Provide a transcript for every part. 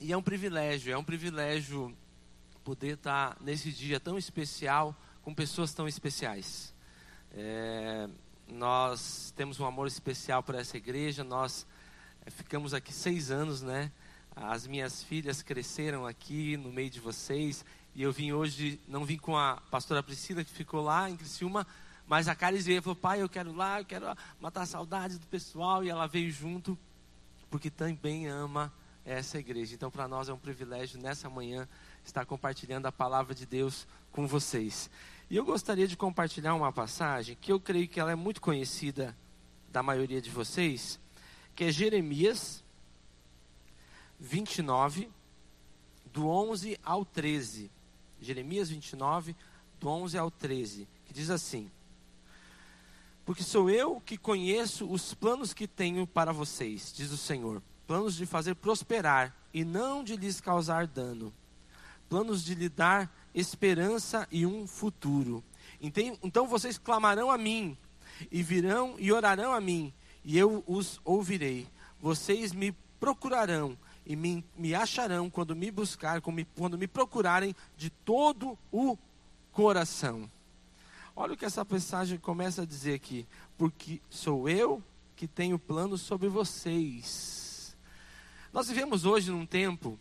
E é um privilégio, é um privilégio poder estar nesse dia tão especial com pessoas tão especiais. É, nós temos um amor especial por essa igreja, nós é, ficamos aqui seis anos, né? As minhas filhas cresceram aqui no meio de vocês e eu vim hoje, não vim com a pastora Priscila que ficou lá em Criciúma, mas a Caris veio e falou: pai, eu quero ir lá, eu quero matar saudades do pessoal. E ela veio junto, porque também ama essa igreja. Então, para nós é um privilégio nessa manhã estar compartilhando a palavra de Deus com vocês. E eu gostaria de compartilhar uma passagem que eu creio que ela é muito conhecida da maioria de vocês, que é Jeremias 29, do 11 ao 13. Jeremias 29, do 11 ao 13, que diz assim: porque sou eu que conheço os planos que tenho para vocês, diz o Senhor. Planos de fazer prosperar e não de lhes causar dano. Planos de lhe dar esperança e um futuro. Então vocês clamarão a mim, e virão e orarão a mim, e eu os ouvirei. Vocês me procurarão e me, me acharão quando me buscar, quando me procurarem de todo o coração. Olha o que essa passagem começa a dizer aqui. Porque sou eu que tenho planos sobre vocês. Nós vivemos hoje num tempo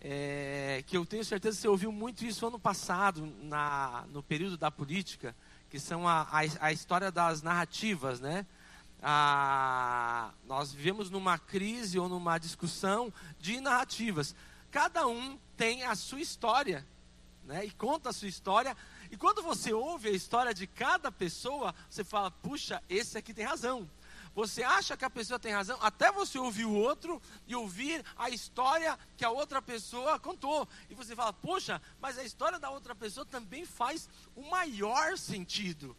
é, que eu tenho certeza que você ouviu muito isso ano passado, na, no período da política, que são a, a, a história das narrativas, né? Nós vivemos numa crise ou numa discussão de narrativas. Cada um tem a sua história, né? E conta a sua história e quando você ouve a história de cada pessoa, você fala: puxa, esse aqui tem razão. Você acha que a pessoa tem razão, até você ouvir o outro e ouvir a história que a outra pessoa contou. E você fala: poxa, mas a história da outra pessoa também faz o maior sentido.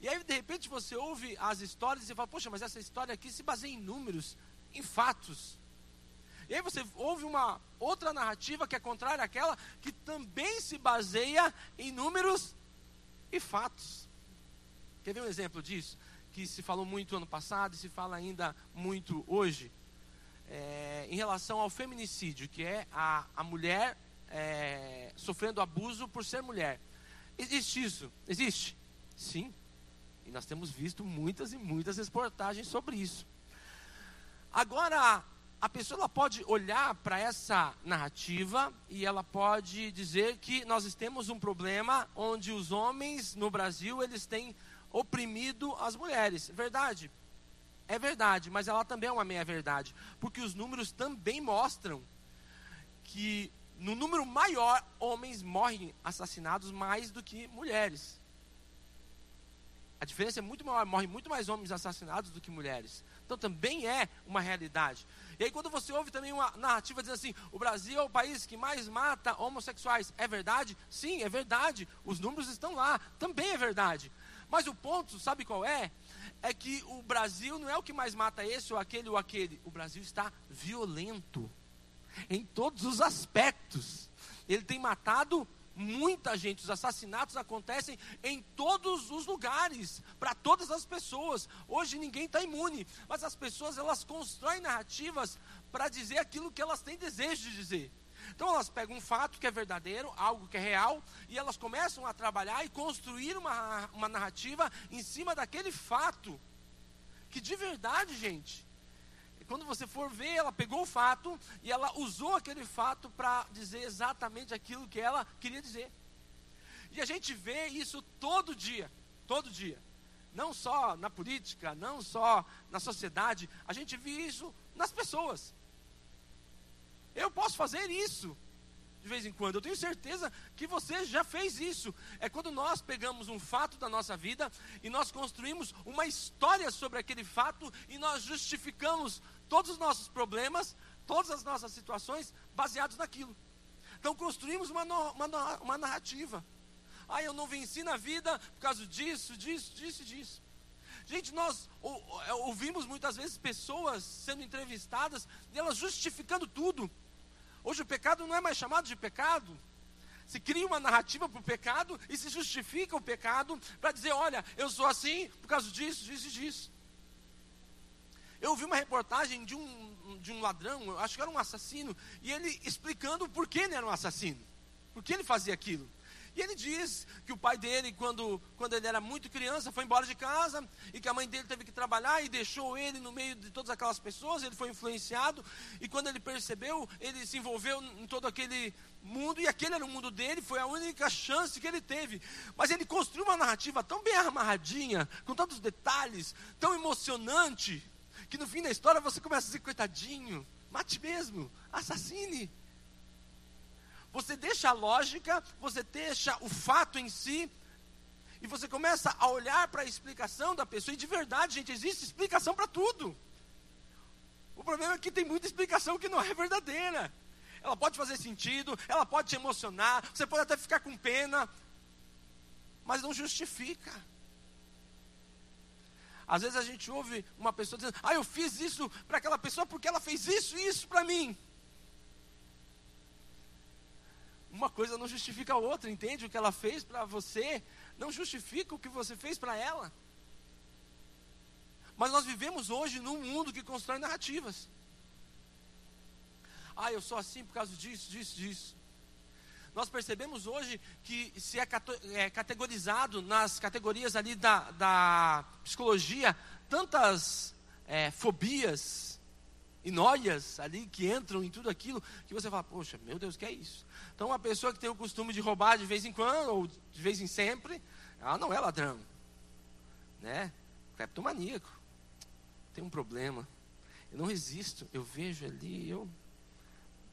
E aí, de repente, você ouve as histórias e fala: poxa, mas essa história aqui se baseia em números, em fatos. E aí você ouve uma outra narrativa que é contrária àquela, que também se baseia em números e fatos. Quer ver um exemplo disso? Que se falou muito ano passado e se fala ainda muito hoje? É, em relação ao feminicídio, que é a, a mulher é, sofrendo abuso por ser mulher. Existe isso? Existe? Sim. E nós temos visto muitas e muitas reportagens sobre isso. Agora, a pessoa pode olhar para essa narrativa e ela pode dizer que nós temos um problema onde os homens no Brasil eles têm oprimido as mulheres. Verdade? É verdade, mas ela também é uma meia verdade, porque os números também mostram que no número maior homens morrem assassinados mais do que mulheres. A diferença é muito maior, morrem muito mais homens assassinados do que mulheres. Então também é uma realidade. E aí quando você ouve também uma narrativa dizendo assim, o Brasil é o país que mais mata homossexuais, é verdade? Sim, é verdade. Os números estão lá, também é verdade. Mas o ponto, sabe qual é? É que o Brasil não é o que mais mata esse ou aquele ou aquele. O Brasil está violento em todos os aspectos. Ele tem matado muita gente. Os assassinatos acontecem em todos os lugares, para todas as pessoas. Hoje ninguém está imune, mas as pessoas elas constroem narrativas para dizer aquilo que elas têm desejo de dizer. Então elas pegam um fato que é verdadeiro, algo que é real, e elas começam a trabalhar e construir uma, uma narrativa em cima daquele fato. Que de verdade, gente, quando você for ver, ela pegou o fato e ela usou aquele fato para dizer exatamente aquilo que ela queria dizer. E a gente vê isso todo dia, todo dia. Não só na política, não só na sociedade, a gente vê isso nas pessoas. Eu posso fazer isso de vez em quando. Eu tenho certeza que você já fez isso. É quando nós pegamos um fato da nossa vida e nós construímos uma história sobre aquele fato e nós justificamos todos os nossos problemas, todas as nossas situações baseados naquilo. Então construímos uma, uma, uma narrativa. Ah, eu não venci na vida por causa disso, disso, disso, disso. Gente, nós é, ouvimos muitas vezes pessoas sendo entrevistadas e elas justificando tudo. Hoje o pecado não é mais chamado de pecado. Se cria uma narrativa para o pecado e se justifica o pecado para dizer: olha, eu sou assim por causa disso, disso e disso. Eu vi uma reportagem de um de um ladrão, acho que era um assassino, e ele explicando por que ele era um assassino, por que ele fazia aquilo. E ele diz que o pai dele, quando, quando ele era muito criança, foi embora de casa e que a mãe dele teve que trabalhar e deixou ele no meio de todas aquelas pessoas. Ele foi influenciado e quando ele percebeu, ele se envolveu em todo aquele mundo e aquele era o mundo dele. Foi a única chance que ele teve. Mas ele construiu uma narrativa tão bem amarradinha, com tantos detalhes, tão emocionante, que no fim da história você começa a dizer: coitadinho, mate mesmo, assassine. Você deixa a lógica, você deixa o fato em si, e você começa a olhar para a explicação da pessoa, e de verdade, gente, existe explicação para tudo. O problema é que tem muita explicação que não é verdadeira. Ela pode fazer sentido, ela pode te emocionar, você pode até ficar com pena, mas não justifica. Às vezes a gente ouve uma pessoa dizendo: Ah, eu fiz isso para aquela pessoa porque ela fez isso e isso para mim uma coisa não justifica a outra, entende? O que ela fez para você não justifica o que você fez para ela. Mas nós vivemos hoje num mundo que constrói narrativas. Ah, eu sou assim por causa disso, disso, disso. Nós percebemos hoje que se é, é categorizado nas categorias ali da, da psicologia tantas é, fobias e noias ali que entram em tudo aquilo que você fala, poxa, meu Deus, o que é isso? Então, uma pessoa que tem o costume de roubar de vez em quando, ou de vez em sempre, ela não é ladrão. Né? Cleptomaníaco. Tem um problema. Eu não resisto. Eu vejo ali, eu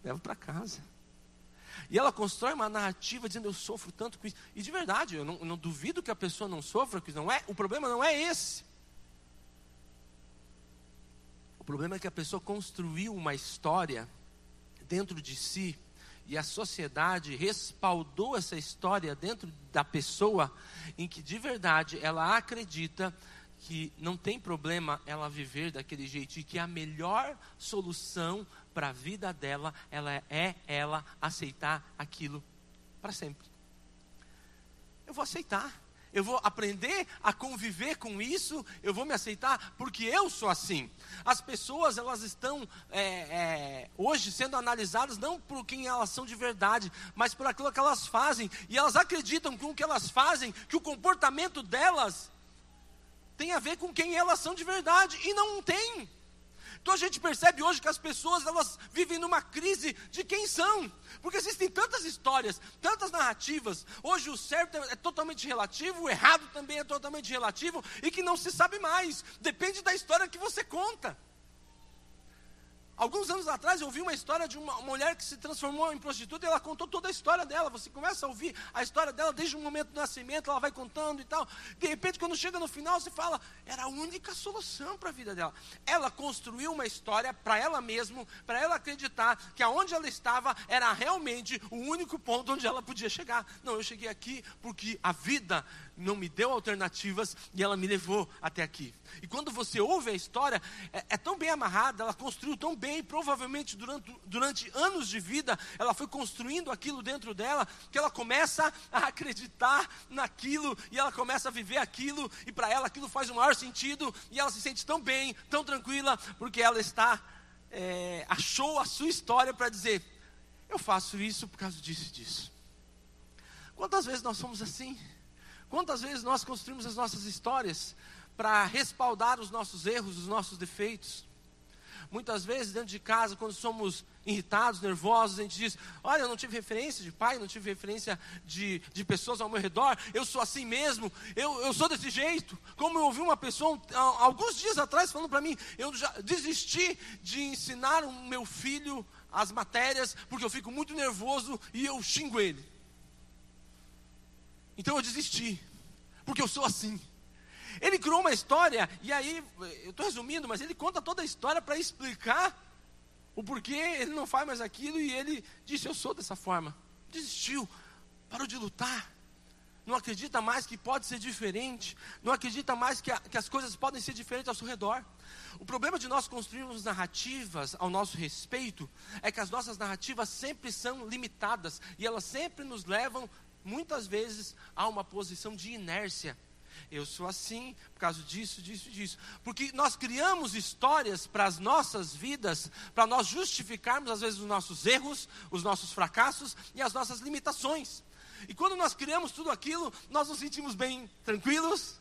levo para casa. E ela constrói uma narrativa dizendo eu sofro tanto com isso. E de verdade, eu não, eu não duvido que a pessoa não sofra com isso. Não é, o problema não é esse. Problema é que a pessoa construiu uma história dentro de si e a sociedade respaldou essa história dentro da pessoa, em que de verdade ela acredita que não tem problema ela viver daquele jeito e que a melhor solução para a vida dela ela é ela aceitar aquilo para sempre. Eu vou aceitar eu vou aprender a conviver com isso, eu vou me aceitar, porque eu sou assim. As pessoas, elas estão é, é, hoje sendo analisadas não por quem elas são de verdade, mas por aquilo que elas fazem, e elas acreditam com o que elas fazem, que o comportamento delas tem a ver com quem elas são de verdade, e não tem. Então a gente percebe hoje que as pessoas elas vivem numa crise de quem são, porque existem tantas histórias, tantas narrativas. Hoje o certo é, é totalmente relativo, o errado também é totalmente relativo e que não se sabe mais. Depende da história que você conta. Alguns anos atrás eu ouvi uma história de uma mulher que se transformou em prostituta e ela contou toda a história dela. Você começa a ouvir a história dela desde o momento do nascimento, ela vai contando e tal. De repente, quando chega no final, você fala, era a única solução para a vida dela. Ela construiu uma história para ela mesma, para ela acreditar que aonde ela estava era realmente o único ponto onde ela podia chegar. Não, eu cheguei aqui porque a vida não me deu alternativas e ela me levou até aqui. E quando você ouve a história, é, é, tão bem amarrada, ela construiu tão bem, provavelmente durante, durante anos de vida, ela foi construindo aquilo dentro dela, que ela começa a acreditar naquilo e ela começa a viver aquilo, e para ela aquilo faz o maior sentido, e ela se sente tão bem, tão tranquila, porque ela está, é, achou a sua história para dizer: eu faço isso por causa disso e disso. Quantas vezes nós somos assim? Quantas vezes nós construímos as nossas histórias para respaldar os nossos erros, os nossos defeitos? Muitas vezes, dentro de casa, quando somos irritados, nervosos, a gente diz: Olha, eu não tive referência de pai, não tive referência de, de pessoas ao meu redor, eu sou assim mesmo, eu, eu sou desse jeito. Como eu ouvi uma pessoa alguns dias atrás falando para mim: Eu já desisti de ensinar o meu filho as matérias, porque eu fico muito nervoso e eu xingo ele. Então eu desisti, porque eu sou assim. Ele criou uma história, e aí, eu estou resumindo, mas ele conta toda a história para explicar o porquê ele não faz mais aquilo, e ele disse: Eu sou dessa forma. Desistiu, parou de lutar. Não acredita mais que pode ser diferente, não acredita mais que, a, que as coisas podem ser diferentes ao seu redor. O problema de nós construirmos narrativas ao nosso respeito é que as nossas narrativas sempre são limitadas e elas sempre nos levam muitas vezes há uma posição de inércia. Eu sou assim por causa disso, disso, disso. Porque nós criamos histórias para as nossas vidas, para nós justificarmos às vezes os nossos erros, os nossos fracassos e as nossas limitações. E quando nós criamos tudo aquilo, nós nos sentimos bem tranquilos,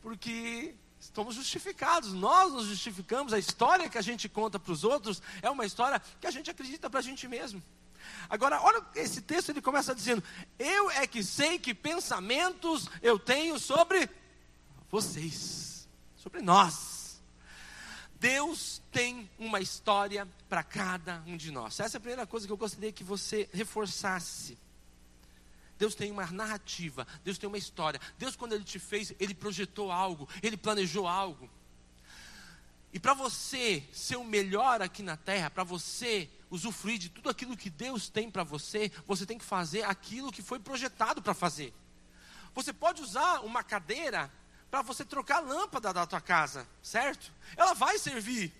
porque estamos justificados. Nós nos justificamos. A história que a gente conta para os outros é uma história que a gente acredita para a gente mesmo. Agora, olha esse texto, ele começa dizendo: Eu é que sei que pensamentos eu tenho sobre vocês, sobre nós. Deus tem uma história para cada um de nós. Essa é a primeira coisa que eu gostaria que você reforçasse. Deus tem uma narrativa, Deus tem uma história. Deus, quando Ele te fez, Ele projetou algo, Ele planejou algo. E para você ser o melhor aqui na terra, para você usufruir de tudo aquilo que Deus tem para você, você tem que fazer aquilo que foi projetado para fazer. Você pode usar uma cadeira para você trocar a lâmpada da tua casa, certo? Ela vai servir.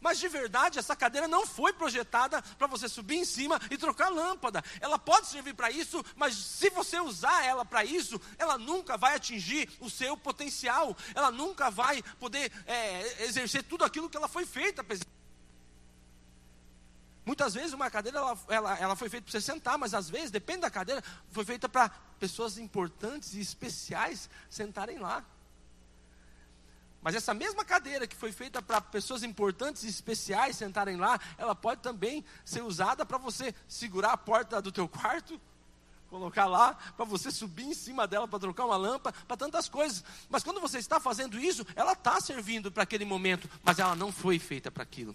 Mas de verdade, essa cadeira não foi projetada para você subir em cima e trocar lâmpada. Ela pode servir para isso, mas se você usar ela para isso, ela nunca vai atingir o seu potencial. Ela nunca vai poder é, exercer tudo aquilo que ela foi feita para Muitas vezes uma cadeira ela, ela, ela foi feita para você sentar, mas às vezes, depende da cadeira, foi feita para pessoas importantes e especiais sentarem lá. Mas essa mesma cadeira que foi feita para pessoas importantes e especiais sentarem lá, ela pode também ser usada para você segurar a porta do teu quarto, colocar lá, para você subir em cima dela para trocar uma lâmpada, para tantas coisas. Mas quando você está fazendo isso, ela está servindo para aquele momento, mas ela não foi feita para aquilo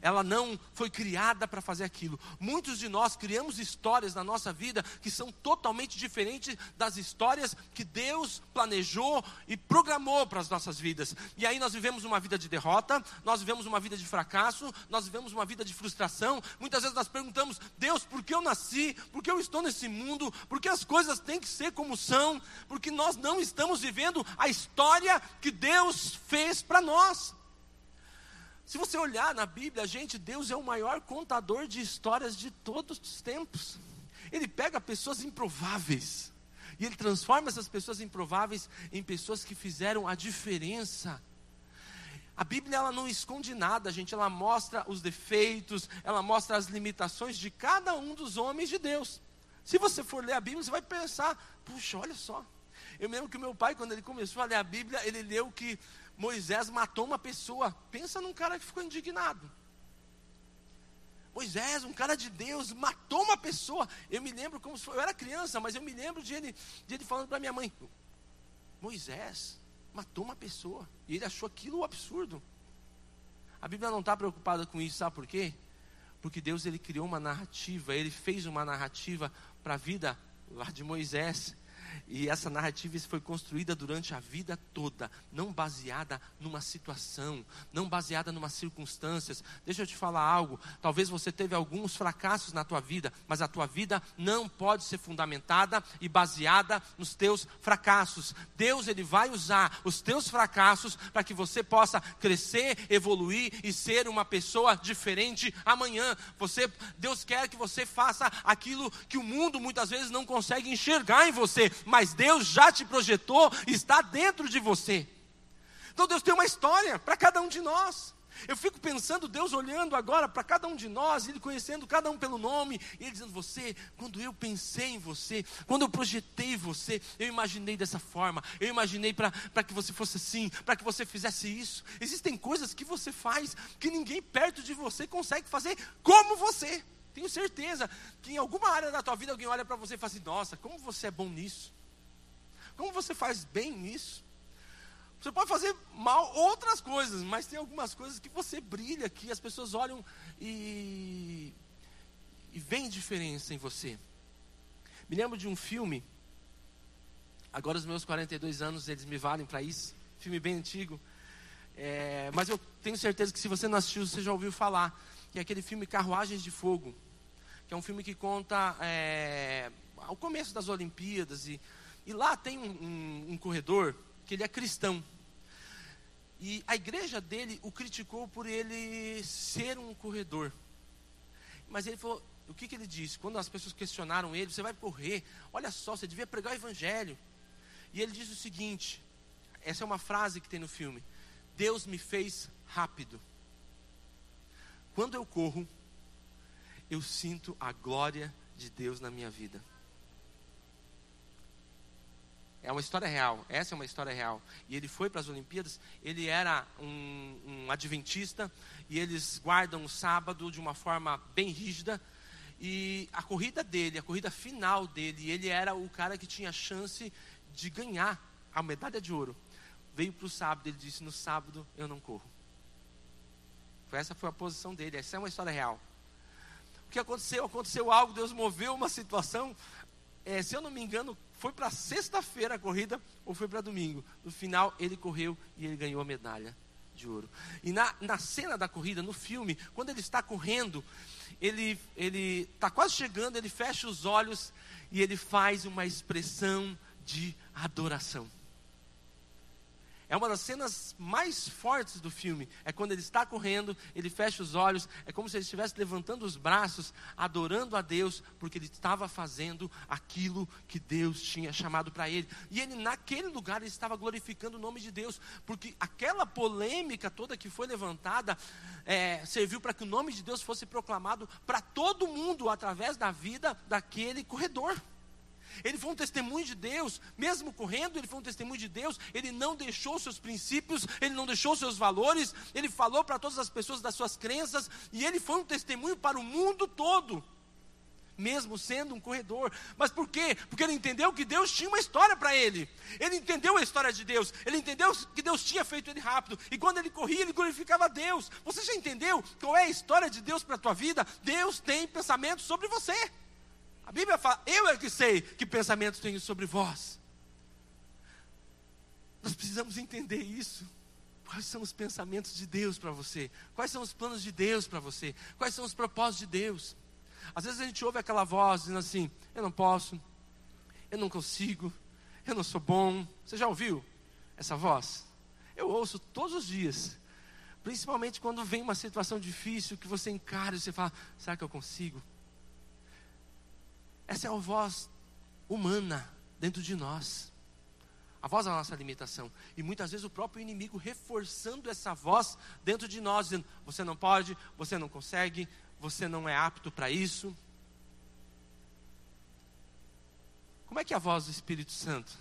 ela não foi criada para fazer aquilo. Muitos de nós criamos histórias na nossa vida que são totalmente diferentes das histórias que Deus planejou e programou para as nossas vidas. E aí nós vivemos uma vida de derrota, nós vivemos uma vida de fracasso, nós vivemos uma vida de frustração. Muitas vezes nós perguntamos: Deus, por que eu nasci? Por que eu estou nesse mundo? Por que as coisas têm que ser como são? Porque nós não estamos vivendo a história que Deus fez para nós. Se você olhar na Bíblia, gente, Deus é o maior contador de histórias de todos os tempos. Ele pega pessoas improváveis e ele transforma essas pessoas improváveis em pessoas que fizeram a diferença. A Bíblia ela não esconde nada, gente, ela mostra os defeitos, ela mostra as limitações de cada um dos homens de Deus. Se você for ler a Bíblia, você vai pensar: puxa, olha só. Eu lembro que meu pai, quando ele começou a ler a Bíblia, ele leu que Moisés matou uma pessoa. Pensa num cara que ficou indignado. Moisés, um cara de Deus, matou uma pessoa. Eu me lembro como se foi, eu era criança, mas eu me lembro de ele, de ele falando para minha mãe: Moisés matou uma pessoa. E ele achou aquilo um absurdo. A Bíblia não está preocupada com isso, sabe por quê? Porque Deus ele criou uma narrativa, ele fez uma narrativa para a vida lá de Moisés. E essa narrativa foi construída durante a vida toda, não baseada numa situação, não baseada numa circunstâncias. Deixa eu te falar algo. Talvez você teve alguns fracassos na tua vida, mas a tua vida não pode ser fundamentada e baseada nos teus fracassos. Deus ele vai usar os teus fracassos para que você possa crescer, evoluir e ser uma pessoa diferente amanhã. Você, Deus quer que você faça aquilo que o mundo muitas vezes não consegue enxergar em você mas Deus já te projetou, está dentro de você. Então Deus tem uma história para cada um de nós. Eu fico pensando, Deus olhando agora para cada um de nós, Ele conhecendo cada um pelo nome, e Ele dizendo: Você, quando eu pensei em você, quando eu projetei você, eu imaginei dessa forma, eu imaginei para que você fosse assim, para que você fizesse isso. Existem coisas que você faz que ninguém perto de você consegue fazer como você. Tenho certeza que em alguma área da tua vida alguém olha para você e fala assim: Nossa, como você é bom nisso. Como você faz bem nisso? Você pode fazer mal outras coisas, mas tem algumas coisas que você brilha, que as pessoas olham e, e diferença em você. Me lembro de um filme, agora os meus 42 anos, eles me valem para isso, filme bem antigo, é, mas eu tenho certeza que se você não assistiu, você já ouviu falar, que é aquele filme Carruagens de Fogo, que é um filme que conta é, o começo das Olimpíadas e e lá tem um, um, um corredor que ele é cristão. E a igreja dele o criticou por ele ser um corredor. Mas ele falou, o que, que ele disse? Quando as pessoas questionaram ele, você vai correr, olha só, você devia pregar o evangelho. E ele diz o seguinte: essa é uma frase que tem no filme. Deus me fez rápido. Quando eu corro, eu sinto a glória de Deus na minha vida. É uma história real, essa é uma história real. E ele foi para as Olimpíadas, ele era um, um, adventista, e eles guardam o sábado de uma forma bem rígida. E a corrida dele, a corrida final dele, ele era o cara que tinha chance de ganhar a medalha de ouro. Veio para o sábado, ele disse: No sábado eu não corro. Essa foi a posição dele, essa é uma história real. O que aconteceu? Aconteceu algo, Deus moveu uma situação. É, se eu não me engano, foi para sexta-feira a corrida ou foi para domingo. No final, ele correu e ele ganhou a medalha de ouro. E na, na cena da corrida, no filme, quando ele está correndo, ele está quase chegando, ele fecha os olhos e ele faz uma expressão de adoração. É uma das cenas mais fortes do filme. É quando ele está correndo, ele fecha os olhos, é como se ele estivesse levantando os braços, adorando a Deus, porque ele estava fazendo aquilo que Deus tinha chamado para ele. E ele, naquele lugar, ele estava glorificando o nome de Deus, porque aquela polêmica toda que foi levantada é, serviu para que o nome de Deus fosse proclamado para todo mundo através da vida daquele corredor. Ele foi um testemunho de Deus, mesmo correndo, ele foi um testemunho de Deus. Ele não deixou seus princípios, ele não deixou seus valores, ele falou para todas as pessoas das suas crenças, e ele foi um testemunho para o mundo todo, mesmo sendo um corredor. Mas por quê? Porque ele entendeu que Deus tinha uma história para ele. Ele entendeu a história de Deus, ele entendeu que Deus tinha feito ele rápido, e quando ele corria, ele glorificava Deus. Você já entendeu qual é a história de Deus para a tua vida? Deus tem pensamentos sobre você. A Bíblia fala: Eu é que sei que pensamentos tenho sobre vós. Nós precisamos entender isso. Quais são os pensamentos de Deus para você? Quais são os planos de Deus para você? Quais são os propósitos de Deus? Às vezes a gente ouve aquela voz dizendo assim: Eu não posso, eu não consigo, eu não sou bom. Você já ouviu essa voz? Eu ouço todos os dias. Principalmente quando vem uma situação difícil que você encara e você fala: Será que eu consigo? Essa é a voz humana dentro de nós. A voz da nossa limitação. E muitas vezes o próprio inimigo reforçando essa voz dentro de nós, dizendo: você não pode, você não consegue, você não é apto para isso. Como é que é a voz do Espírito Santo?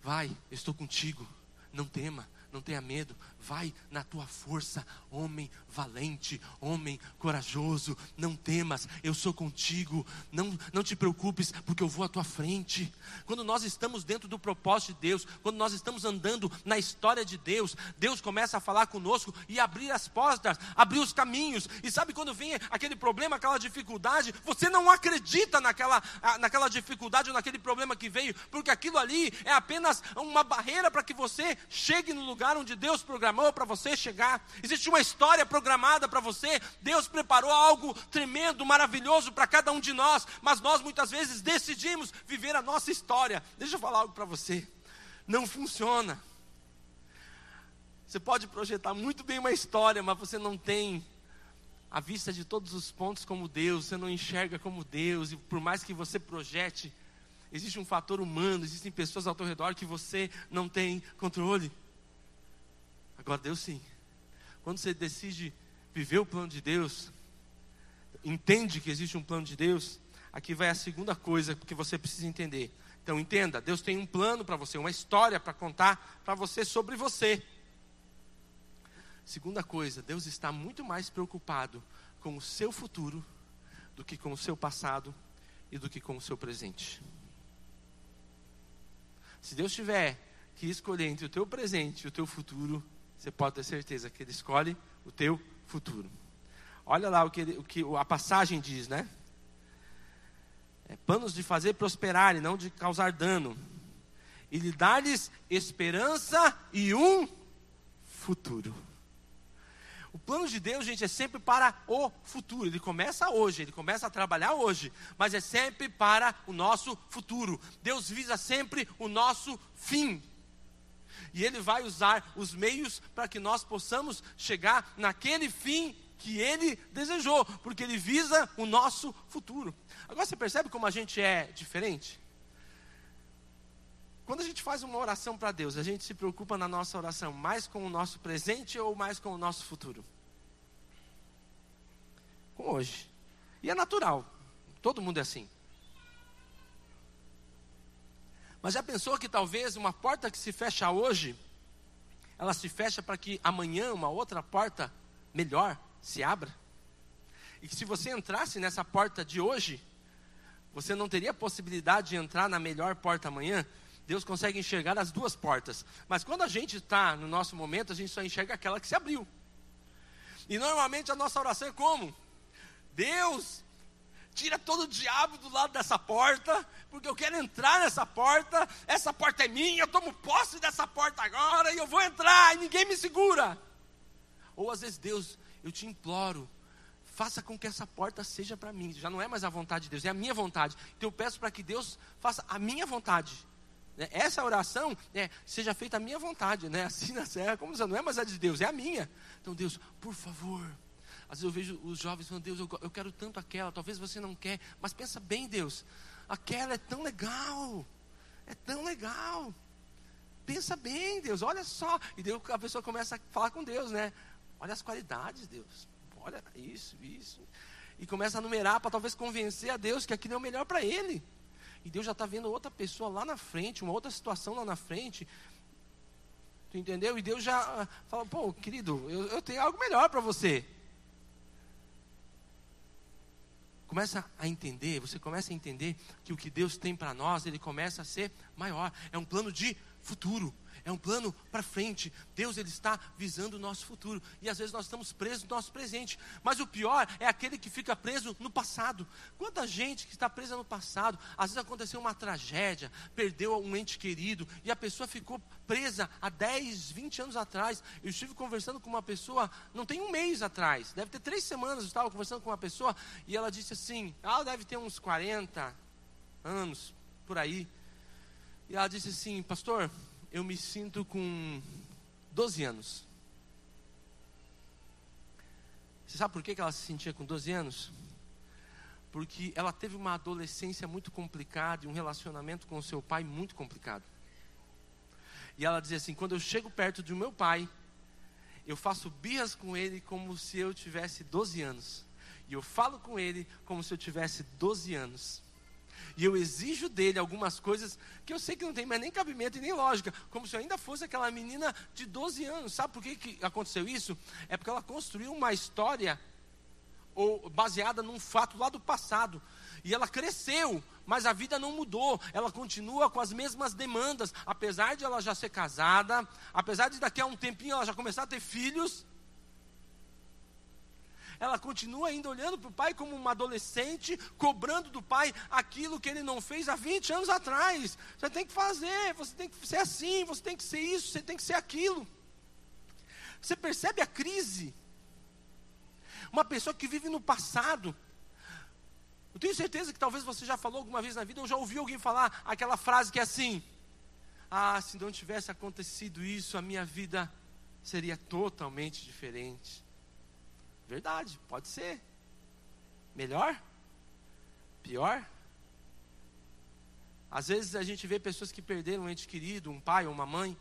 Vai, estou contigo, não tema, não tenha medo, vai na tua força, homem valente, homem corajoso, não temas, eu sou contigo, não, não te preocupes, porque eu vou à tua frente. Quando nós estamos dentro do propósito de Deus, quando nós estamos andando na história de Deus, Deus começa a falar conosco e abrir as portas, abrir os caminhos, e sabe quando vem aquele problema, aquela dificuldade, você não acredita naquela, naquela dificuldade ou naquele problema que veio, porque aquilo ali é apenas uma barreira para que você chegue no lugar onde Deus programou para você chegar. Existe uma história programada para você. Deus preparou algo tremendo, maravilhoso para cada um de nós, mas nós muitas vezes decidimos viver a nossa história. Deixa eu falar algo para você. Não funciona. Você pode projetar muito bem uma história, mas você não tem a vista de todos os pontos como Deus, você não enxerga como Deus, e por mais que você projete, existe um fator humano, existem pessoas ao teu redor que você não tem controle. Agora, Deus sim. Quando você decide viver o plano de Deus, entende que existe um plano de Deus, aqui vai a segunda coisa que você precisa entender. Então, entenda: Deus tem um plano para você, uma história para contar para você sobre você. Segunda coisa, Deus está muito mais preocupado com o seu futuro do que com o seu passado e do que com o seu presente. Se Deus tiver que escolher entre o teu presente e o teu futuro, você pode ter certeza que Ele escolhe o teu futuro. Olha lá o que, ele, o que a passagem diz, né? É, planos de fazer prosperar e não de causar dano. E lhe dar-lhes esperança e um futuro. O plano de Deus, gente, é sempre para o futuro. Ele começa hoje, ele começa a trabalhar hoje, mas é sempre para o nosso futuro. Deus visa sempre o nosso fim e Ele vai usar os meios para que nós possamos chegar naquele fim que Ele desejou, porque Ele visa o nosso futuro. Agora você percebe como a gente é diferente? quando a gente faz uma oração para Deus, a gente se preocupa na nossa oração mais com o nosso presente ou mais com o nosso futuro? Com hoje. E é natural. Todo mundo é assim. Mas já pensou que talvez uma porta que se fecha hoje, ela se fecha para que amanhã uma outra porta melhor se abra? E que se você entrasse nessa porta de hoje, você não teria possibilidade de entrar na melhor porta amanhã? Deus consegue enxergar as duas portas. Mas quando a gente está no nosso momento, a gente só enxerga aquela que se abriu. E normalmente a nossa oração é como? Deus, tira todo o diabo do lado dessa porta, porque eu quero entrar nessa porta, essa porta é minha, eu tomo posse dessa porta agora e eu vou entrar e ninguém me segura. Ou às vezes, Deus, eu te imploro, faça com que essa porta seja para mim. Já não é mais a vontade de Deus, é a minha vontade. Então eu peço para que Deus faça a minha vontade. Né? Essa oração é, seja feita a minha vontade, né? assim na serra, como não é mais a de Deus, é a minha. Então Deus, por favor. Às vezes eu vejo os jovens falando, Deus, eu, eu quero tanto aquela, talvez você não quer, mas pensa bem, Deus, aquela é tão legal, é tão legal. Pensa bem, Deus, olha só. E Deus, a pessoa começa a falar com Deus, né? Olha as qualidades, Deus olha isso, isso. E começa a numerar para talvez convencer a Deus que aquilo é o melhor para ele. E Deus já está vendo outra pessoa lá na frente, uma outra situação lá na frente. Tu entendeu? E Deus já ah, fala, pô, querido, eu, eu tenho algo melhor para você. Começa a entender, você começa a entender que o que Deus tem para nós, ele começa a ser maior. É um plano de futuro é um plano para frente. Deus ele está visando o nosso futuro. E às vezes nós estamos presos no nosso presente. Mas o pior é aquele que fica preso no passado. Quanta gente que está presa no passado, às vezes aconteceu uma tragédia, perdeu um ente querido e a pessoa ficou presa há 10, 20 anos atrás. Eu estive conversando com uma pessoa, não tem um mês atrás, deve ter três semanas. Eu estava conversando com uma pessoa e ela disse assim: ela deve ter uns 40 anos por aí. E ela disse assim, pastor, eu me sinto com 12 anos. Você sabe por que ela se sentia com 12 anos? Porque ela teve uma adolescência muito complicada e um relacionamento com o seu pai muito complicado. E ela dizia assim: quando eu chego perto do meu pai, eu faço birras com ele como se eu tivesse 12 anos. E eu falo com ele como se eu tivesse 12 anos e eu exijo dele algumas coisas que eu sei que não tem mais nem cabimento e nem lógica, como se eu ainda fosse aquela menina de 12 anos. Sabe por que, que aconteceu isso? É porque ela construiu uma história ou baseada num fato lá do passado. E ela cresceu, mas a vida não mudou. Ela continua com as mesmas demandas, apesar de ela já ser casada, apesar de daqui a um tempinho ela já começar a ter filhos, ela continua ainda olhando para o pai como uma adolescente, cobrando do pai aquilo que ele não fez há 20 anos atrás. Você tem que fazer, você tem que ser assim, você tem que ser isso, você tem que ser aquilo. Você percebe a crise? Uma pessoa que vive no passado. Eu tenho certeza que talvez você já falou alguma vez na vida, ou já ouviu alguém falar aquela frase que é assim: Ah, se não tivesse acontecido isso, a minha vida seria totalmente diferente. Verdade, pode ser. Melhor? Pior? Às vezes a gente vê pessoas que perderam um ente querido, um pai ou uma mãe.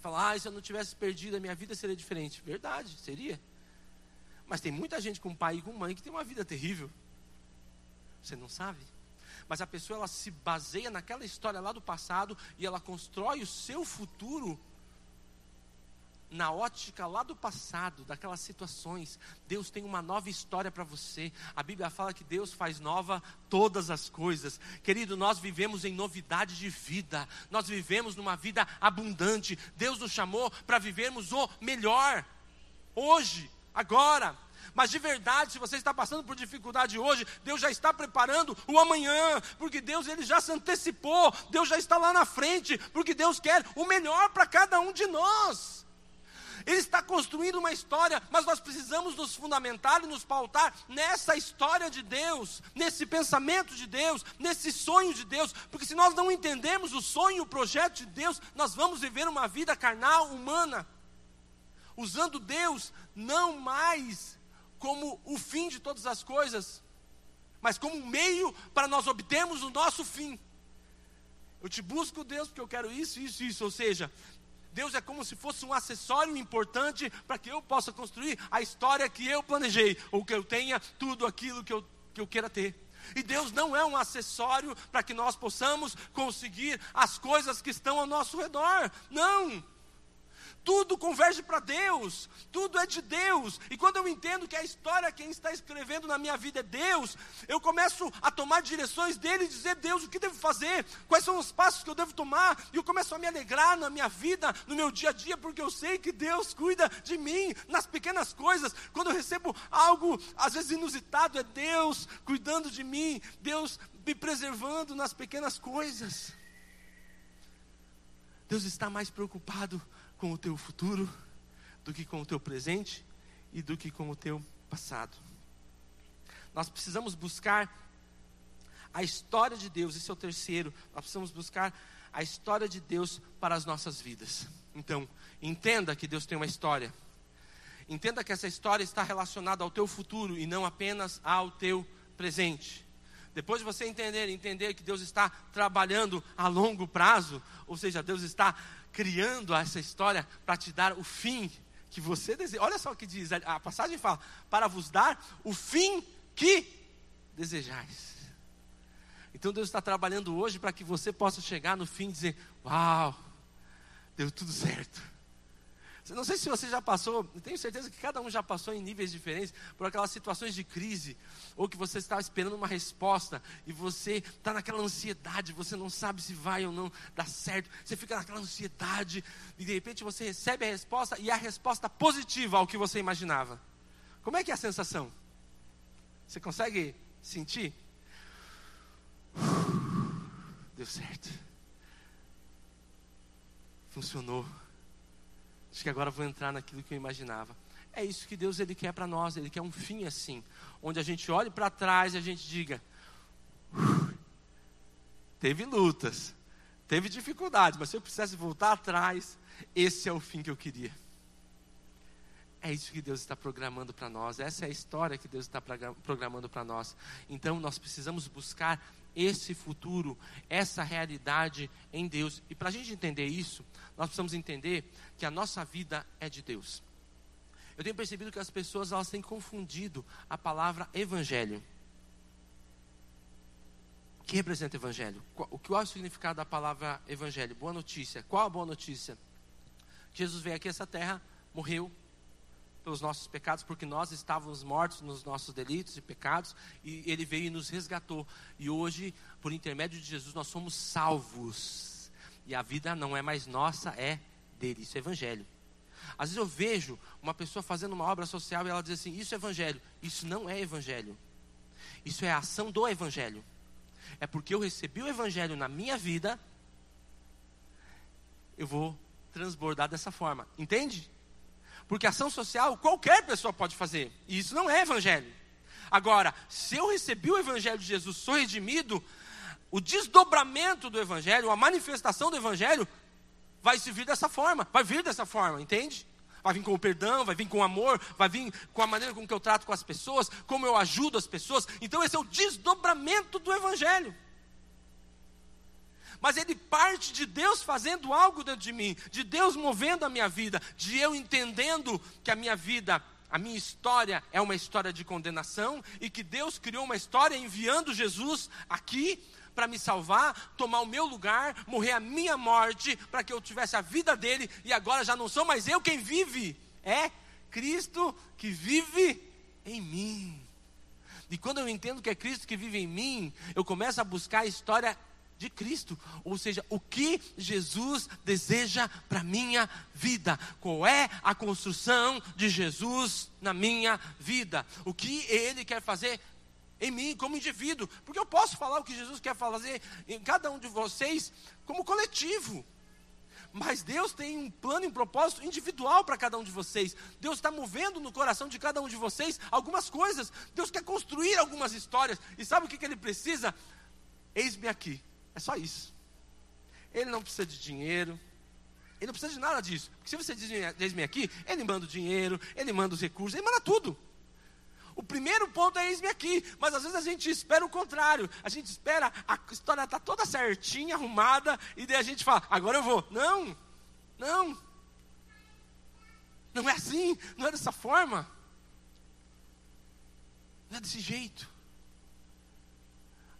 Fala, ah, se eu não tivesse perdido, a minha vida seria diferente. Verdade, seria. Mas tem muita gente com pai e com mãe que tem uma vida terrível. Você não sabe? Mas a pessoa ela se baseia naquela história lá do passado e ela constrói o seu futuro na ótica lá do passado, daquelas situações, Deus tem uma nova história para você. A Bíblia fala que Deus faz nova todas as coisas. Querido, nós vivemos em novidade de vida. Nós vivemos numa vida abundante. Deus nos chamou para vivermos o melhor. Hoje, agora. Mas de verdade, se você está passando por dificuldade hoje, Deus já está preparando o amanhã, porque Deus ele já se antecipou, Deus já está lá na frente, porque Deus quer o melhor para cada um de nós. Ele está construindo uma história, mas nós precisamos nos fundamentar e nos pautar nessa história de Deus, nesse pensamento de Deus, nesse sonho de Deus, porque se nós não entendemos o sonho, o projeto de Deus, nós vamos viver uma vida carnal, humana, usando Deus não mais como o fim de todas as coisas, mas como um meio para nós obtermos o nosso fim. Eu te busco, Deus, porque eu quero isso, isso, isso. Ou seja, Deus é como se fosse um acessório importante para que eu possa construir a história que eu planejei, ou que eu tenha tudo aquilo que eu, que eu queira ter. E Deus não é um acessório para que nós possamos conseguir as coisas que estão ao nosso redor. Não! Tudo converge para Deus, tudo é de Deus. E quando eu entendo que a história quem está escrevendo na minha vida é Deus, eu começo a tomar direções dele e dizer: Deus, o que devo fazer? Quais são os passos que eu devo tomar? E eu começo a me alegrar na minha vida, no meu dia a dia, porque eu sei que Deus cuida de mim nas pequenas coisas. Quando eu recebo algo, às vezes inusitado, é Deus cuidando de mim, Deus me preservando nas pequenas coisas. Deus está mais preocupado com o teu futuro do que com o teu presente e do que com o teu passado. Nós precisamos buscar a história de Deus, esse é o terceiro. Nós precisamos buscar a história de Deus para as nossas vidas. Então, entenda que Deus tem uma história. Entenda que essa história está relacionada ao teu futuro e não apenas ao teu presente. Depois de você entender, entender que Deus está trabalhando a longo prazo, ou seja, Deus está criando essa história para te dar o fim que você deseja. Olha só o que diz, a passagem fala: para vos dar o fim que desejais. Então Deus está trabalhando hoje para que você possa chegar no fim e dizer: Uau, deu tudo certo. Não sei se você já passou, tenho certeza que cada um já passou em níveis diferentes por aquelas situações de crise, ou que você estava esperando uma resposta e você está naquela ansiedade, você não sabe se vai ou não dar certo, você fica naquela ansiedade e de repente você recebe a resposta e a resposta positiva ao que você imaginava. Como é que é a sensação? Você consegue sentir? Deu certo. Funcionou. Acho que agora vou entrar naquilo que eu imaginava. É isso que Deus ele quer para nós, ele quer um fim assim, onde a gente olhe para trás e a gente diga: teve lutas, teve dificuldades, mas se eu precisasse voltar atrás, esse é o fim que eu queria. É isso que Deus está programando para nós, essa é a história que Deus está programando para nós. Então nós precisamos buscar esse futuro, essa realidade em Deus. E para a gente entender isso, nós precisamos entender que a nossa vida é de Deus. Eu tenho percebido que as pessoas elas têm confundido a palavra evangelho. O que representa evangelho? O que é o significado da palavra evangelho? Boa notícia. Qual a boa notícia? Jesus veio aqui a essa terra, morreu, pelos nossos pecados, porque nós estávamos mortos nos nossos delitos e pecados, e Ele veio e nos resgatou. E hoje, por intermédio de Jesus, nós somos salvos. E a vida não é mais nossa, é dele. Isso é evangelho. Às vezes eu vejo uma pessoa fazendo uma obra social e ela diz assim: Isso é evangelho. Isso não é evangelho. Isso é a ação do evangelho. É porque eu recebi o evangelho na minha vida, eu vou transbordar dessa forma. Entende? Porque ação social qualquer pessoa pode fazer. E isso não é evangelho. Agora, se eu recebi o evangelho de Jesus, sou redimido, o desdobramento do evangelho, a manifestação do evangelho vai se vir dessa forma, vai vir dessa forma, entende? Vai vir com o perdão, vai vir com o amor, vai vir com a maneira com que eu trato com as pessoas, como eu ajudo as pessoas. Então esse é o desdobramento do evangelho mas ele parte de Deus fazendo algo dentro de mim, de Deus movendo a minha vida, de eu entendendo que a minha vida, a minha história é uma história de condenação e que Deus criou uma história enviando Jesus aqui para me salvar, tomar o meu lugar, morrer a minha morte, para que eu tivesse a vida dele, e agora já não sou mais eu quem vive, é Cristo que vive em mim. E quando eu entendo que é Cristo que vive em mim, eu começo a buscar a história de Cristo, ou seja, o que Jesus deseja para minha vida, qual é a construção de Jesus na minha vida, o que ele quer fazer em mim como indivíduo, porque eu posso falar o que Jesus quer fazer em cada um de vocês como coletivo. Mas Deus tem um plano e um propósito individual para cada um de vocês. Deus está movendo no coração de cada um de vocês algumas coisas. Deus quer construir algumas histórias. E sabe o que, que Ele precisa? Eis-me aqui. É só isso. Ele não precisa de dinheiro. Ele não precisa de nada diz-me aqui, ele manda o dinheiro, ele manda os recursos, ele manda tudo. O primeiro ponto é eis-me aqui, mas às vezes a gente espera o contrário. A gente espera a história tá toda certinha, arrumada, e daí a gente fala, agora eu vou. Não, não. Não é assim, não é dessa forma. Não é desse jeito.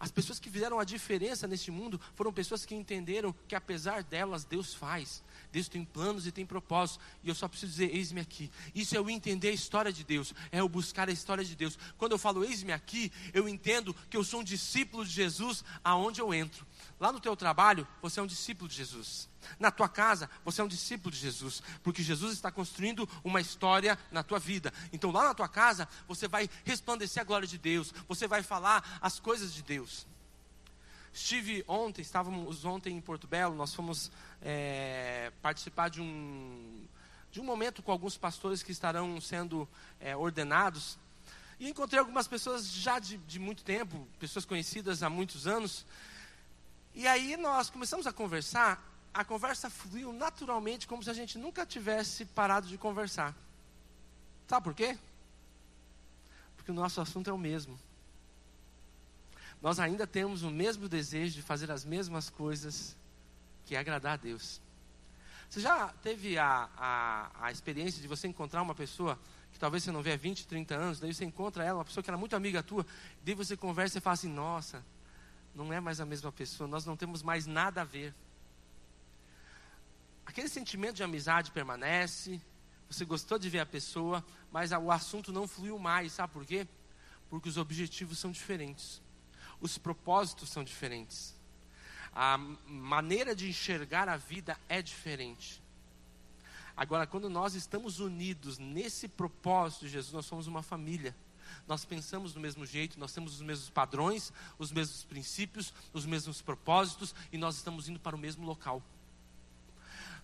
As pessoas que fizeram a diferença neste mundo foram pessoas que entenderam que apesar delas, Deus faz. Deus tem planos e tem propósitos. E eu só preciso dizer, eis-me aqui. Isso é o entender a história de Deus, é o buscar a história de Deus. Quando eu falo eis-me aqui, eu entendo que eu sou um discípulo de Jesus aonde eu entro. Lá no teu trabalho, você é um discípulo de Jesus. Na tua casa, você é um discípulo de Jesus, porque Jesus está construindo uma história na tua vida. Então, lá na tua casa, você vai resplandecer a glória de Deus, você vai falar as coisas de Deus. Estive ontem, estávamos ontem em Porto Belo, nós fomos é, participar de um, de um momento com alguns pastores que estarão sendo é, ordenados. E encontrei algumas pessoas já de, de muito tempo, pessoas conhecidas há muitos anos. E aí nós começamos a conversar, a conversa fluiu naturalmente, como se a gente nunca tivesse parado de conversar. Sabe por quê? Porque o nosso assunto é o mesmo nós ainda temos o mesmo desejo de fazer as mesmas coisas que é agradar a Deus. Você já teve a, a, a experiência de você encontrar uma pessoa que talvez você não vê há 20, 30 anos, daí você encontra ela, uma pessoa que era muito amiga tua, daí você conversa e fala assim: nossa, não é mais a mesma pessoa, nós não temos mais nada a ver. Aquele sentimento de amizade permanece, você gostou de ver a pessoa, mas o assunto não fluiu mais, sabe por quê? Porque os objetivos são diferentes os propósitos são diferentes. A maneira de enxergar a vida é diferente. Agora, quando nós estamos unidos nesse propósito de Jesus, nós somos uma família. Nós pensamos do mesmo jeito, nós temos os mesmos padrões, os mesmos princípios, os mesmos propósitos e nós estamos indo para o mesmo local.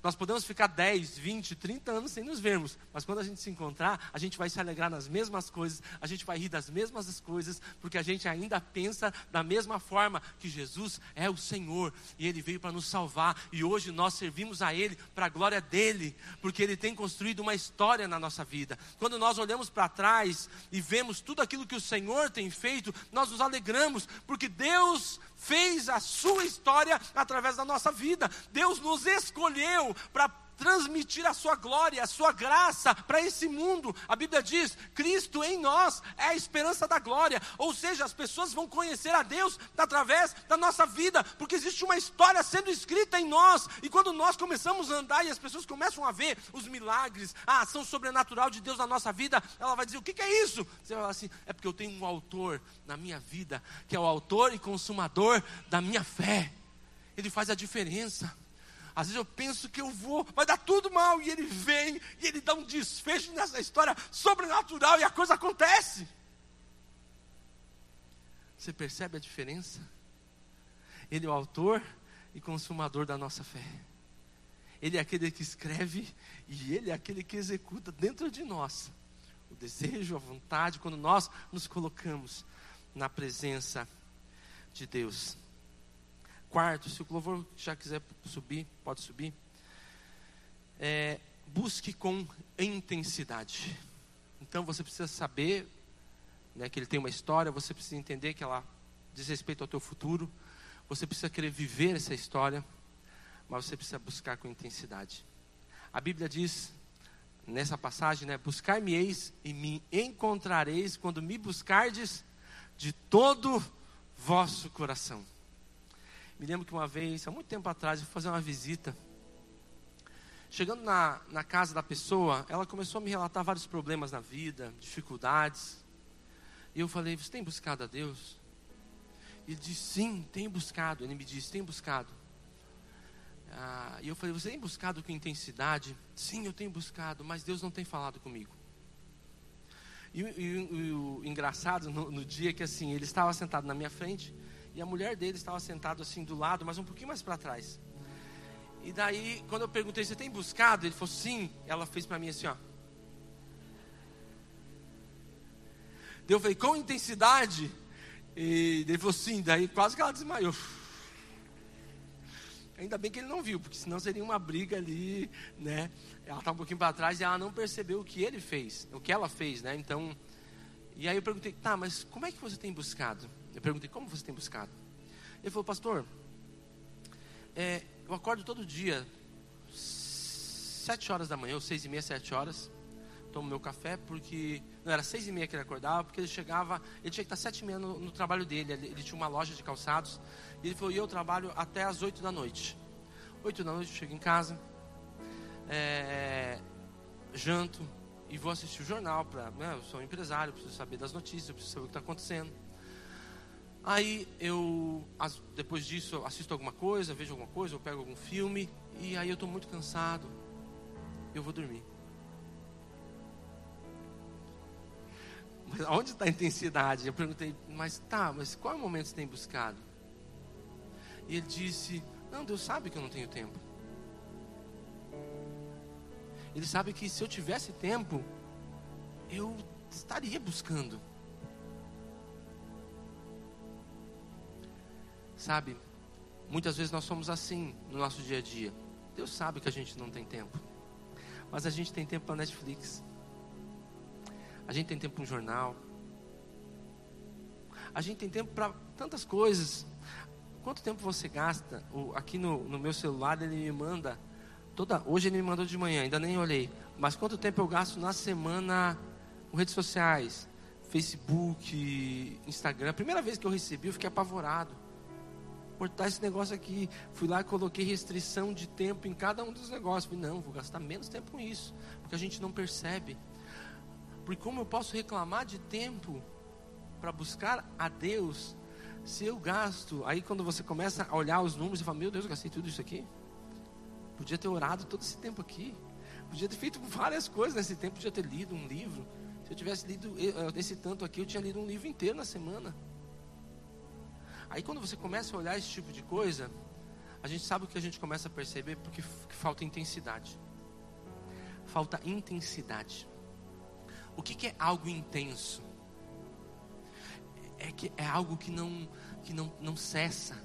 Nós podemos ficar 10, 20, 30 anos sem nos vermos, mas quando a gente se encontrar, a gente vai se alegrar nas mesmas coisas, a gente vai rir das mesmas coisas, porque a gente ainda pensa da mesma forma que Jesus é o Senhor e Ele veio para nos salvar e hoje nós servimos a Ele para a glória dele, porque Ele tem construído uma história na nossa vida. Quando nós olhamos para trás e vemos tudo aquilo que o Senhor tem feito, nós nos alegramos, porque Deus fez a sua história através da nossa vida. Deus nos escolheu para transmitir a sua glória, a sua graça para esse mundo. A Bíblia diz: Cristo em nós é a esperança da glória. Ou seja, as pessoas vão conhecer a Deus através da nossa vida, porque existe uma história sendo escrita em nós. E quando nós começamos a andar e as pessoas começam a ver os milagres, a ação sobrenatural de Deus na nossa vida, ela vai dizer: O que, que é isso? Você vai falar assim: É porque eu tenho um autor na minha vida, que é o autor e consumador da minha fé. Ele faz a diferença. Às vezes eu penso que eu vou, vai dar tudo mal, e ele vem, e ele dá um desfecho nessa história sobrenatural, e a coisa acontece. Você percebe a diferença? Ele é o autor e consumador da nossa fé. Ele é aquele que escreve e ele é aquele que executa dentro de nós o desejo, a vontade, quando nós nos colocamos na presença de Deus. Quarto, se o louvor já quiser subir, pode subir. É, busque com intensidade. Então você precisa saber né, que ele tem uma história, você precisa entender que ela diz respeito ao teu futuro. Você precisa querer viver essa história, mas você precisa buscar com intensidade. A Bíblia diz nessa passagem, né, buscar-me-eis e me encontrareis quando me buscardes de todo vosso coração. Me lembro que uma vez, há muito tempo atrás, eu fui fazer uma visita. Chegando na, na casa da pessoa, ela começou a me relatar vários problemas na vida, dificuldades. E eu falei: Você tem buscado a Deus? Ele disse: Sim, tenho buscado. Ele me disse: Tem buscado. Ah, e eu falei: Você tem buscado com intensidade? Sim, eu tenho buscado, mas Deus não tem falado comigo. E, e, e o engraçado no, no dia é que assim, ele estava sentado na minha frente e a mulher dele estava sentada assim do lado, mas um pouquinho mais para trás. E daí, quando eu perguntei, você tem buscado? Ele falou, sim. Ela fez para mim assim, ó. Eu falei, com intensidade? E ele falou, sim. Daí quase que ela desmaiou. Ainda bem que ele não viu, porque senão seria uma briga ali, né? Ela estava um pouquinho para trás e ela não percebeu o que ele fez, o que ela fez, né? Então, E aí eu perguntei, tá, mas como é que você tem buscado? Eu perguntei, como você tem buscado? Ele falou, pastor, é, eu acordo todo dia, sete horas da manhã, ou seis e meia, sete horas, tomo meu café, porque, não, era seis e meia que ele acordava, porque ele chegava, ele tinha que estar sete e meia no, no trabalho dele, ele, ele, tinha uma loja de calçados, e ele falou, e eu trabalho até as oito da noite. Oito da noite eu chego em casa, é, janto, e vou assistir o jornal, pra, né, eu sou um empresário, preciso saber das notícias, preciso saber o que está acontecendo. Aí eu, depois disso, assisto alguma coisa, vejo alguma coisa, eu pego algum filme, e aí eu estou muito cansado, eu vou dormir. Mas onde está a intensidade? Eu perguntei, mas tá, mas qual é o momento que você tem buscado? E ele disse, não, Deus sabe que eu não tenho tempo. Ele sabe que se eu tivesse tempo, eu estaria buscando. Sabe, muitas vezes nós somos assim no nosso dia a dia. Deus sabe que a gente não tem tempo, mas a gente tem tempo para Netflix, a gente tem tempo para um jornal, a gente tem tempo para tantas coisas. Quanto tempo você gasta? Aqui no, no meu celular ele me manda toda. Hoje ele me mandou de manhã, ainda nem olhei. Mas quanto tempo eu gasto na semana com redes sociais, Facebook, Instagram? A primeira vez que eu recebi, eu fiquei apavorado cortar esse negócio aqui. Fui lá e coloquei restrição de tempo em cada um dos negócios. Não, vou gastar menos tempo com isso, porque a gente não percebe. Porque como eu posso reclamar de tempo para buscar a Deus, se eu gasto, aí quando você começa a olhar os números e fala, meu Deus, eu gastei tudo isso aqui. Podia ter orado todo esse tempo aqui. Podia ter feito várias coisas nesse tempo, podia ter lido um livro. Se eu tivesse lido eh, esse tanto aqui, eu tinha lido um livro inteiro na semana. Aí quando você começa a olhar esse tipo de coisa, a gente sabe o que a gente começa a perceber porque que falta intensidade. Falta intensidade. O que, que é algo intenso? É que é algo que não que não, não cessa,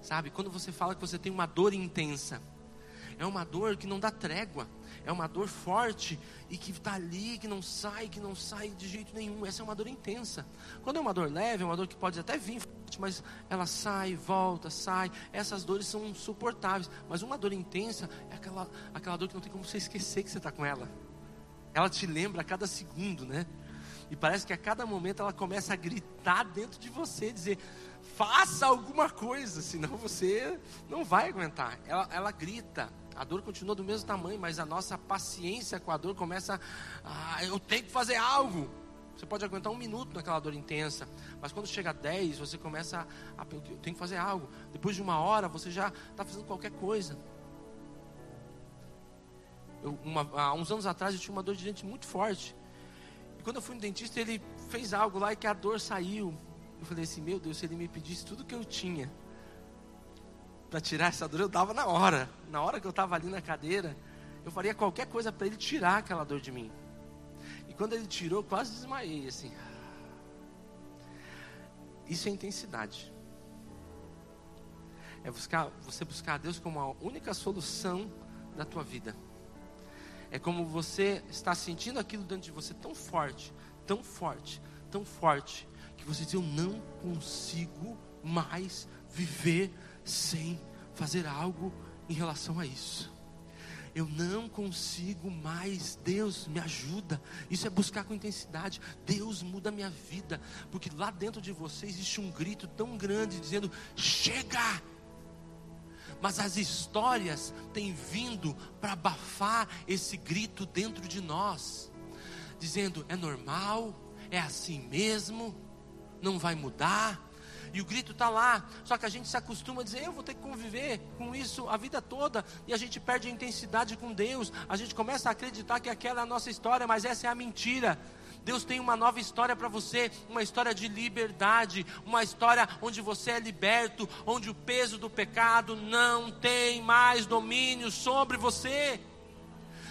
sabe? Quando você fala que você tem uma dor intensa, é uma dor que não dá trégua, é uma dor forte e que está ali, que não sai, que não sai de jeito nenhum. Essa é uma dor intensa. Quando é uma dor leve, é uma dor que pode até vir forte, mas ela sai, volta, sai. Essas dores são suportáveis. Mas uma dor intensa é aquela, aquela dor que não tem como você esquecer que você está com ela. Ela te lembra a cada segundo, né? E parece que a cada momento ela começa a gritar dentro de você, dizer: faça alguma coisa, senão você não vai aguentar. Ela, ela grita, a dor continua do mesmo tamanho, mas a nossa paciência com a dor começa a. Eu tenho que fazer algo. Você pode aguentar um minuto naquela dor intensa, mas quando chega a 10, você começa a. Eu tenho que fazer algo. Depois de uma hora, você já está fazendo qualquer coisa. Eu, uma, há uns anos atrás, eu tinha uma dor de dente muito forte. E quando eu fui no dentista, ele fez algo lá e que a dor saiu. Eu falei assim: Meu Deus, se ele me pedisse tudo que eu tinha para tirar essa dor, eu dava na hora. Na hora que eu estava ali na cadeira, eu faria qualquer coisa para ele tirar aquela dor de mim. E quando ele tirou, quase desmaiei assim. Isso é intensidade. É buscar, você buscar a Deus como a única solução da tua vida. É como você está sentindo aquilo dentro de você tão forte, tão forte, tão forte, que você diz: Eu não consigo mais viver sem fazer algo em relação a isso. Eu não consigo mais, Deus me ajuda. Isso é buscar com intensidade. Deus muda a minha vida, porque lá dentro de você existe um grito tão grande dizendo: chega! Mas as histórias têm vindo para abafar esse grito dentro de nós, dizendo: é normal, é assim mesmo, não vai mudar, e o grito está lá. Só que a gente se acostuma a dizer: eu vou ter que conviver com isso a vida toda. E a gente perde a intensidade com Deus. A gente começa a acreditar que aquela é a nossa história, mas essa é a mentira. Deus tem uma nova história para você, uma história de liberdade, uma história onde você é liberto, onde o peso do pecado não tem mais domínio sobre você.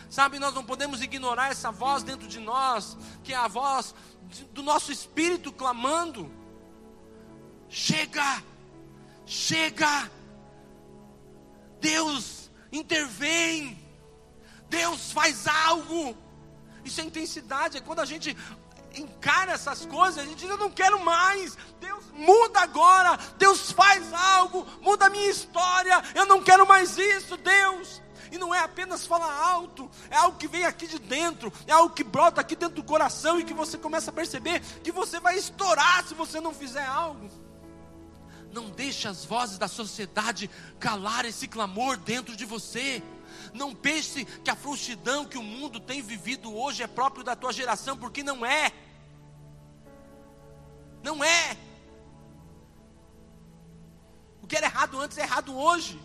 Sabe, nós não podemos ignorar essa voz dentro de nós, que é a voz do nosso espírito clamando. Chega, chega. Deus intervém. Deus faz algo. Isso é intensidade. É quando a gente encara essas coisas, a gente diz: Eu não quero mais. Deus muda agora. Deus faz algo, muda a minha história. Eu não quero mais isso, Deus. E não é apenas falar alto, é algo que vem aqui de dentro, é algo que brota aqui dentro do coração e que você começa a perceber que você vai estourar se você não fizer algo. Não deixe as vozes da sociedade calar esse clamor dentro de você. Não pense que a frouxidão que o mundo tem vivido hoje é próprio da tua geração, porque não é. Não é. O que era errado antes é errado hoje.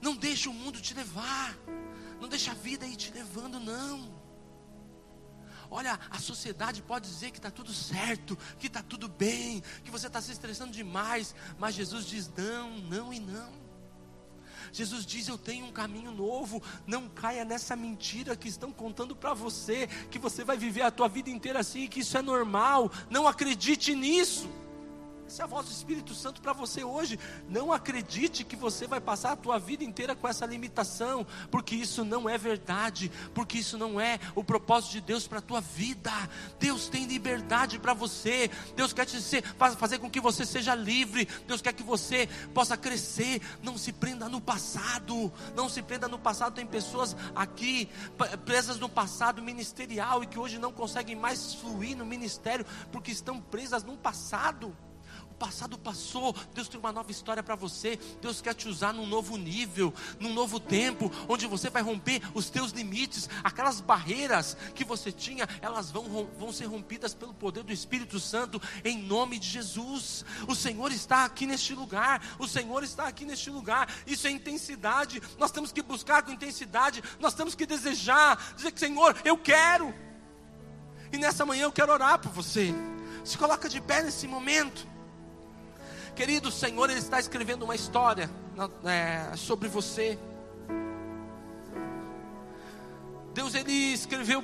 Não deixe o mundo te levar. Não deixe a vida ir te levando, não. Olha, a sociedade pode dizer que está tudo certo, que está tudo bem, que você está se estressando demais, mas Jesus diz não, não e não. Jesus diz: Eu tenho um caminho novo. Não caia nessa mentira que estão contando para você, que você vai viver a tua vida inteira assim, que isso é normal. Não acredite nisso. Essa é a voz do Espírito Santo para você hoje. Não acredite que você vai passar a tua vida inteira com essa limitação, porque isso não é verdade, porque isso não é o propósito de Deus para a tua vida. Deus tem liberdade para você. Deus quer te ser, fazer com que você seja livre. Deus quer que você possa crescer. Não se prenda no passado. Não se prenda no passado. Tem pessoas aqui presas no passado ministerial e que hoje não conseguem mais fluir no ministério porque estão presas no passado passado passou, Deus tem uma nova história para você. Deus quer te usar num novo nível, num novo tempo, onde você vai romper os teus limites, aquelas barreiras que você tinha, elas vão, vão ser rompidas pelo poder do Espírito Santo, em nome de Jesus. O Senhor está aqui neste lugar, o Senhor está aqui neste lugar. Isso é intensidade, nós temos que buscar com intensidade, nós temos que desejar, dizer que Senhor, eu quero. E nessa manhã eu quero orar por você. Se coloca de pé nesse momento. Querido Senhor, Ele está escrevendo uma história é, sobre você. Deus, Ele escreveu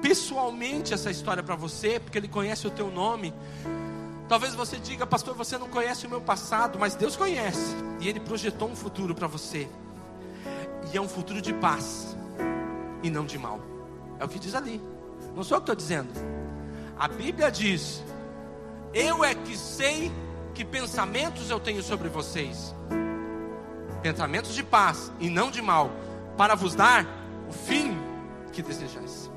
pessoalmente essa história para você, porque Ele conhece o teu nome. Talvez você diga, pastor, você não conhece o meu passado, mas Deus conhece, e Ele projetou um futuro para você, e é um futuro de paz, e não de mal. É o que diz ali, não sou eu que estou dizendo. A Bíblia diz: Eu é que sei que pensamentos eu tenho sobre vocês? Pensamentos de paz e não de mal, para vos dar o fim que desejais.